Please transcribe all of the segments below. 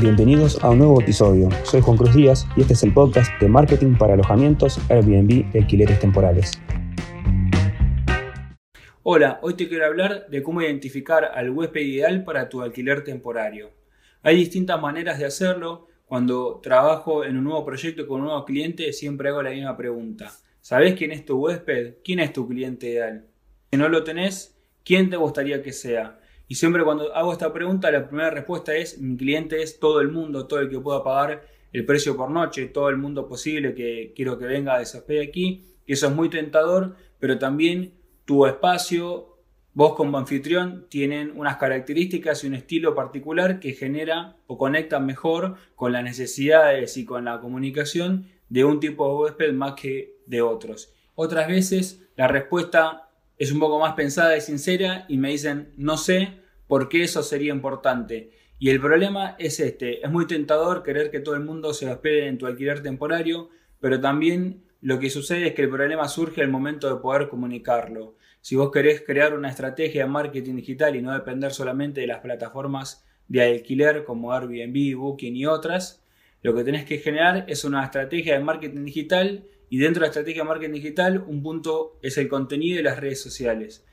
Bienvenidos a un nuevo episodio. Soy Juan Cruz Díaz y este es el podcast de marketing para alojamientos, Airbnb y alquileres temporales. Hola, hoy te quiero hablar de cómo identificar al huésped ideal para tu alquiler temporario. Hay distintas maneras de hacerlo. Cuando trabajo en un nuevo proyecto con un nuevo cliente, siempre hago la misma pregunta. ¿Sabes quién es tu huésped? ¿Quién es tu cliente ideal? Si no lo tenés, ¿quién te gustaría que sea? Y siempre cuando hago esta pregunta, la primera respuesta es, mi cliente es todo el mundo, todo el que pueda pagar el precio por noche, todo el mundo posible que quiero que venga a desaspear aquí. Eso es muy tentador, pero también tu espacio, vos como anfitrión, tienen unas características y un estilo particular que genera o conecta mejor con las necesidades y con la comunicación de un tipo de huésped más que de otros. Otras veces la respuesta es un poco más pensada y sincera y me dicen, no sé por qué eso sería importante. Y el problema es este, es muy tentador querer que todo el mundo se hospede en tu alquiler temporario, pero también lo que sucede es que el problema surge al momento de poder comunicarlo. Si vos querés crear una estrategia de marketing digital y no depender solamente de las plataformas de alquiler como Airbnb, Booking y otras, lo que tenés que generar es una estrategia de marketing digital y dentro de la estrategia de marketing digital, un punto es el contenido de las redes sociales.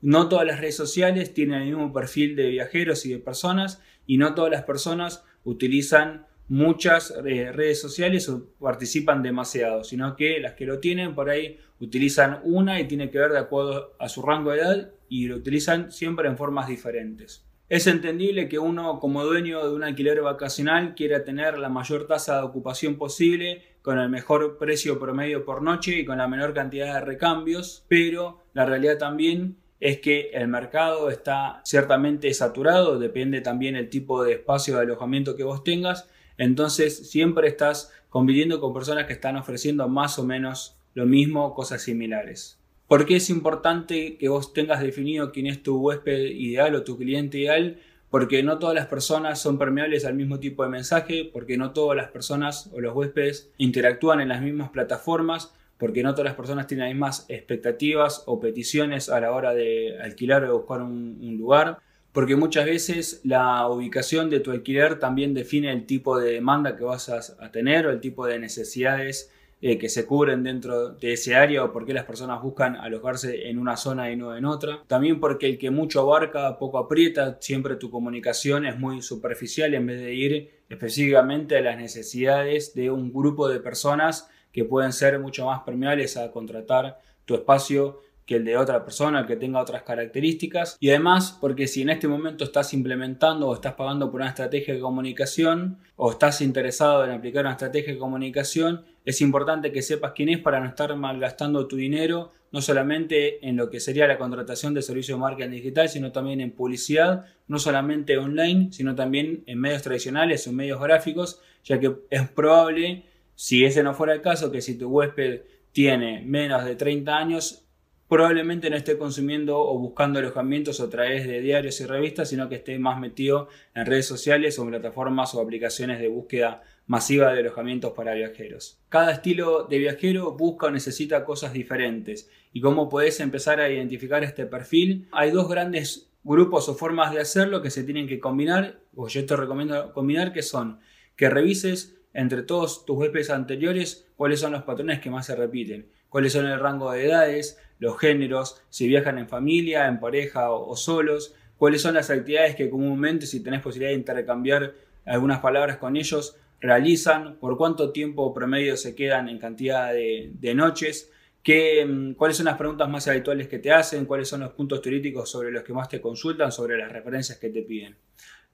No todas las redes sociales tienen el mismo perfil de viajeros y de personas y no todas las personas utilizan muchas eh, redes sociales o participan demasiado, sino que las que lo tienen por ahí utilizan una y tiene que ver de acuerdo a su rango de edad y lo utilizan siempre en formas diferentes. Es entendible que uno como dueño de un alquiler vacacional quiera tener la mayor tasa de ocupación posible, con el mejor precio promedio por noche y con la menor cantidad de recambios, pero la realidad también es que el mercado está ciertamente saturado, depende también el tipo de espacio de alojamiento que vos tengas, entonces siempre estás conviviendo con personas que están ofreciendo más o menos lo mismo, cosas similares. ¿Por qué es importante que vos tengas definido quién es tu huésped ideal o tu cliente ideal? Porque no todas las personas son permeables al mismo tipo de mensaje, porque no todas las personas o los huéspedes interactúan en las mismas plataformas, porque no todas las personas tienen las mismas expectativas o peticiones a la hora de alquilar o buscar un, lugar, porque muchas veces la ubicación de tu alquiler también define el tipo de demanda que vas a tener o el tipo de necesidades eh, que se cubren dentro de ese área o por qué las personas buscan alojarse en una zona y no en otra. También porque el que mucho abarca, poco aprieta, siempre tu comunicación es muy superficial en vez de ir específicamente a las necesidades de un grupo de personas que pueden ser mucho más permeables a contratar tu espacio que el de otra persona, que tenga otras características. Y además, porque si en este momento estás implementando o estás pagando por una estrategia de comunicación o estás interesado en aplicar una estrategia de comunicación, es importante que sepas quién es para no estar malgastando tu dinero, no solamente en lo que sería la contratación de servicios de marketing digital, sino también en publicidad, no solamente online, sino también en medios tradicionales o medios gráficos, ya que es probable, si ese no fuera el caso, que si tu huésped tiene menos de 30 años, probablemente no esté consumiendo o buscando alojamientos a través de diarios y revistas, sino que esté más metido en redes sociales o en plataformas o aplicaciones de búsqueda masiva de alojamientos para viajeros. Cada estilo de viajero busca o necesita cosas diferentes. ¿Y cómo puedes empezar a identificar este perfil? Hay dos grandes grupos o formas de hacerlo que se tienen que combinar, o yo te recomiendo combinar, que son que revises entre todos tus huéspedes anteriores cuáles son los patrones que más se repiten, cuáles son el rango de edades, los géneros, si viajan en familia, en pareja o, solos, cuáles son las actividades que comúnmente, si tenés posibilidad de intercambiar algunas palabras con ellos, realizan, por cuánto tiempo promedio se quedan en cantidad de, noches, qué, mm, cuáles son las preguntas más habituales que te hacen, cuáles son los puntos turísticos sobre los que más te consultan, sobre las referencias que te piden.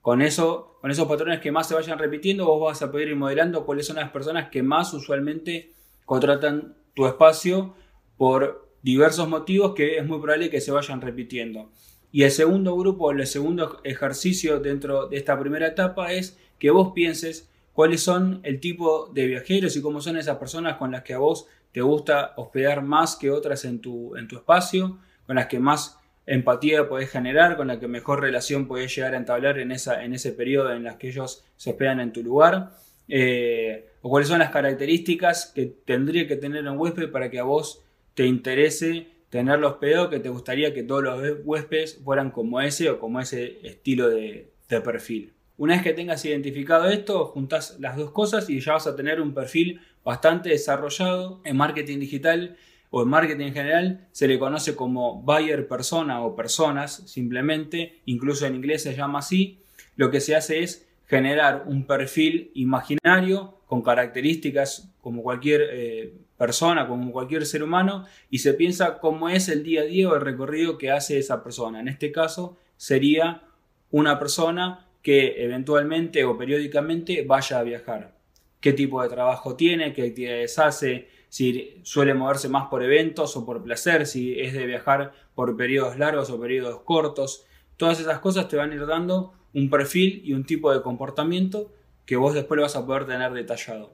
Con, eso, con esos patrones que más se vayan repitiendo, vos vas a poder ir modelando cuáles son las personas que más usualmente contratan tu espacio por diversos motivos que es muy probable que se vayan repitiendo. Y el segundo grupo, el segundo ejercicio dentro de esta primera etapa es que vos pienses cuáles son el tipo de viajeros y cómo son esas personas con las que a vos te gusta hospedar más que otras en tu, en tu espacio, con las que más empatía podés generar, con las que mejor relación podés llegar a entablar en, esa, en ese periodo en las que ellos se hospedan en tu lugar, eh, o cuáles son las características que tendría que tener un huésped para que a vos te interese tenerlos peor, que te gustaría que todos los huéspedes fueran como ese o como ese estilo de, perfil. Una vez que tengas identificado esto, juntas las dos cosas y ya vas a tener un perfil bastante desarrollado en marketing digital o en marketing en general se le conoce como buyer persona o personas simplemente, incluso en inglés se llama así. Lo que se hace es generar un perfil imaginario con características como cualquier eh, persona, como cualquier ser humano, y se piensa cómo es el día a día o el recorrido que hace esa persona. En este caso sería una persona que eventualmente o periódicamente vaya a viajar. ¿Qué tipo de trabajo tiene? ¿Qué actividades hace? Si suele moverse más por eventos o por placer, si es de viajar por periodos largos o periodos cortos. Todas esas cosas te van a ir dando un perfil y un tipo de comportamiento que vos después lo vas a poder tener detallado.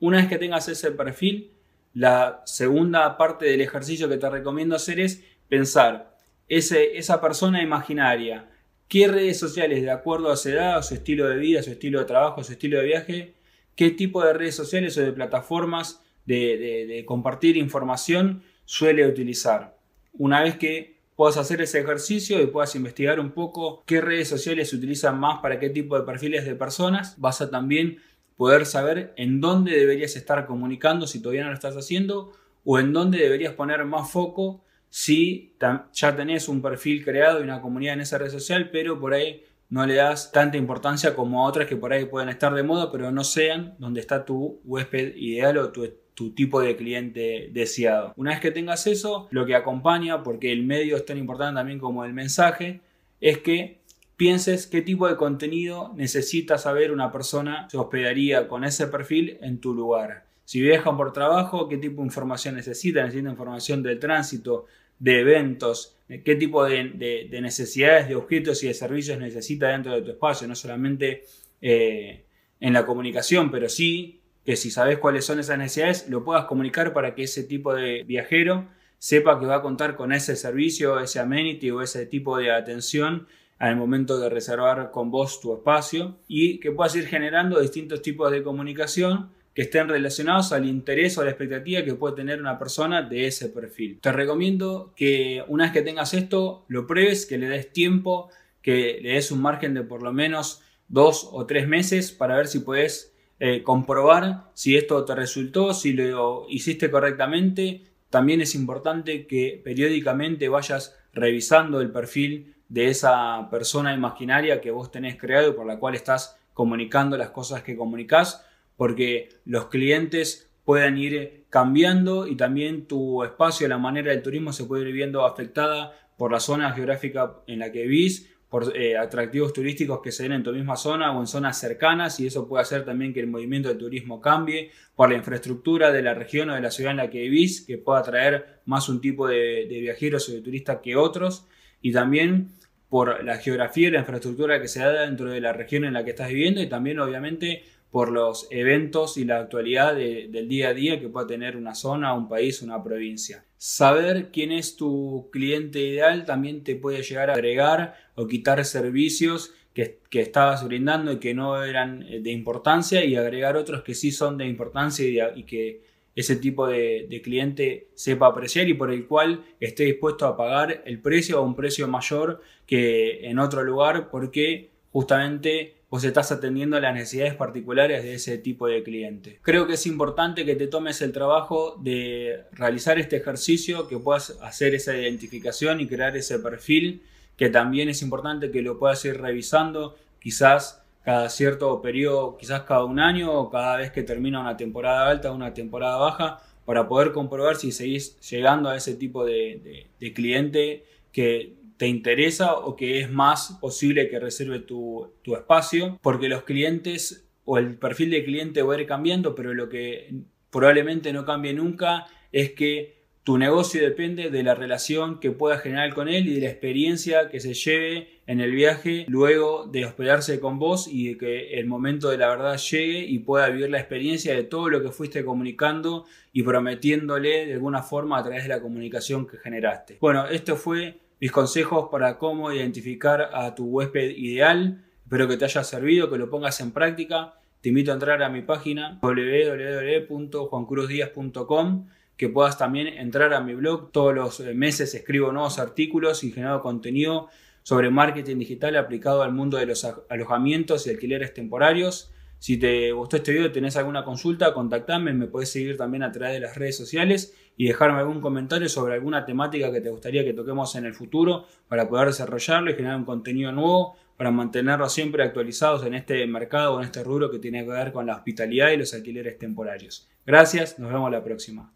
Una vez que tengas ese perfil, la segunda parte del ejercicio que te recomiendo hacer es pensar ese, esa persona imaginaria, qué redes sociales de acuerdo a su edad, a su estilo de vida, a su estilo de trabajo, a su estilo de viaje, qué tipo de redes sociales o de plataformas de, de compartir información suele utilizar. Una vez que puedas hacer ese ejercicio y puedas investigar un poco qué redes sociales se utilizan más para qué tipo de perfiles de personas, vas a también poder saber en dónde deberías estar comunicando si todavía no lo estás haciendo o en dónde deberías poner más foco si ya tenés un perfil creado y una comunidad en esa red social, pero por ahí no le das tanta importancia como a otras que por ahí pueden estar de moda, pero no sean donde está tu huésped ideal o tu tu tipo de cliente deseado. Una vez que tengas eso, lo que acompaña, porque el medio es tan importante también como el mensaje, es que pienses qué tipo de contenido necesita saber una persona que hospedaría con ese perfil en tu lugar. Si viajan por trabajo, qué tipo de información necesita, necesita información del tránsito, de eventos, qué tipo de, necesidades, de objetos y de servicios necesita dentro de tu espacio, no solamente eh, en la comunicación, pero sí que si sabes cuáles son esas necesidades, lo puedas comunicar para que ese tipo de viajero sepa que va a contar con ese servicio, ese amenity o ese tipo de atención al momento de reservar con vos tu espacio y que puedas ir generando distintos tipos de comunicación que estén relacionados al interés o a la expectativa que puede tener una persona de ese perfil. Te recomiendo que una vez que tengas esto, lo pruebes, que le des tiempo, que le des un margen de por lo menos dos o tres meses para ver si puedes eh, comprobar si esto te resultó, si lo hiciste correctamente. También es importante que periódicamente vayas revisando el perfil de esa persona imaginaria que vos tenés creado y por la cual estás comunicando las cosas que comunicas, porque los clientes pueden ir cambiando y también tu espacio, la manera del turismo se puede ir viendo afectada por la zona geográfica en la que vivís por eh, atractivos turísticos que se den en tu misma zona o en zonas cercanas y eso puede hacer también que el movimiento del turismo cambie por la infraestructura de la región o de la ciudad en la que vivís, que pueda atraer más un tipo de, de viajeros o de turistas que otros y también por la geografía y la infraestructura que se da dentro de la región en la que estás viviendo y también obviamente por los eventos y la actualidad del día a día que pueda tener una zona, un país, una provincia. Saber quién es tu cliente ideal también te puede llegar a agregar o quitar servicios que, estabas brindando y que no eran eh, de importancia y agregar otros que sí son de importancia y, que ese tipo de, cliente sepa apreciar y por el cual esté dispuesto a pagar el precio o un precio mayor que en otro lugar porque justamente vos estás atendiendo las necesidades particulares de ese tipo de cliente. Creo que es importante que te tomes el trabajo de realizar este ejercicio, que puedas hacer esa identificación y crear ese perfil, que también es importante que lo puedas ir revisando, quizás cada cierto periodo, quizás cada un año o cada vez que termina una temporada alta o una temporada baja, para poder comprobar si seguís llegando a ese tipo de, cliente que te interesa o que es más posible que reserve tu, espacio, porque los clientes o el perfil de cliente va a ir cambiando, pero lo que probablemente no cambie nunca es que tu negocio depende de la relación que puedas generar con él y de la experiencia que se lleve en el viaje luego de hospedarse con vos y de que el momento de la verdad llegue y pueda vivir la experiencia de todo lo que fuiste comunicando y prometiéndole de alguna forma a través de la comunicación que generaste. Bueno, esto fue mis consejos para cómo identificar a tu huésped ideal. Espero que te haya servido, que lo pongas en práctica. Te invito a entrar a mi página www.juancruzdias.com que puedas también entrar a mi blog. Todos los meses escribo nuevos artículos y genero contenido sobre marketing digital aplicado al mundo de los alojamientos y alquileres temporarios. Si te gustó este video tenés alguna consulta, contactame, me puedes seguir también a través de las redes sociales y dejarme algún comentario sobre alguna temática que te gustaría que toquemos en el futuro para poder desarrollarlo y generar un contenido nuevo para mantenerlos siempre actualizados en este mercado o en este rubro que tiene que ver con la hospitalidad y los alquileres temporarios. Gracias, nos vemos la próxima.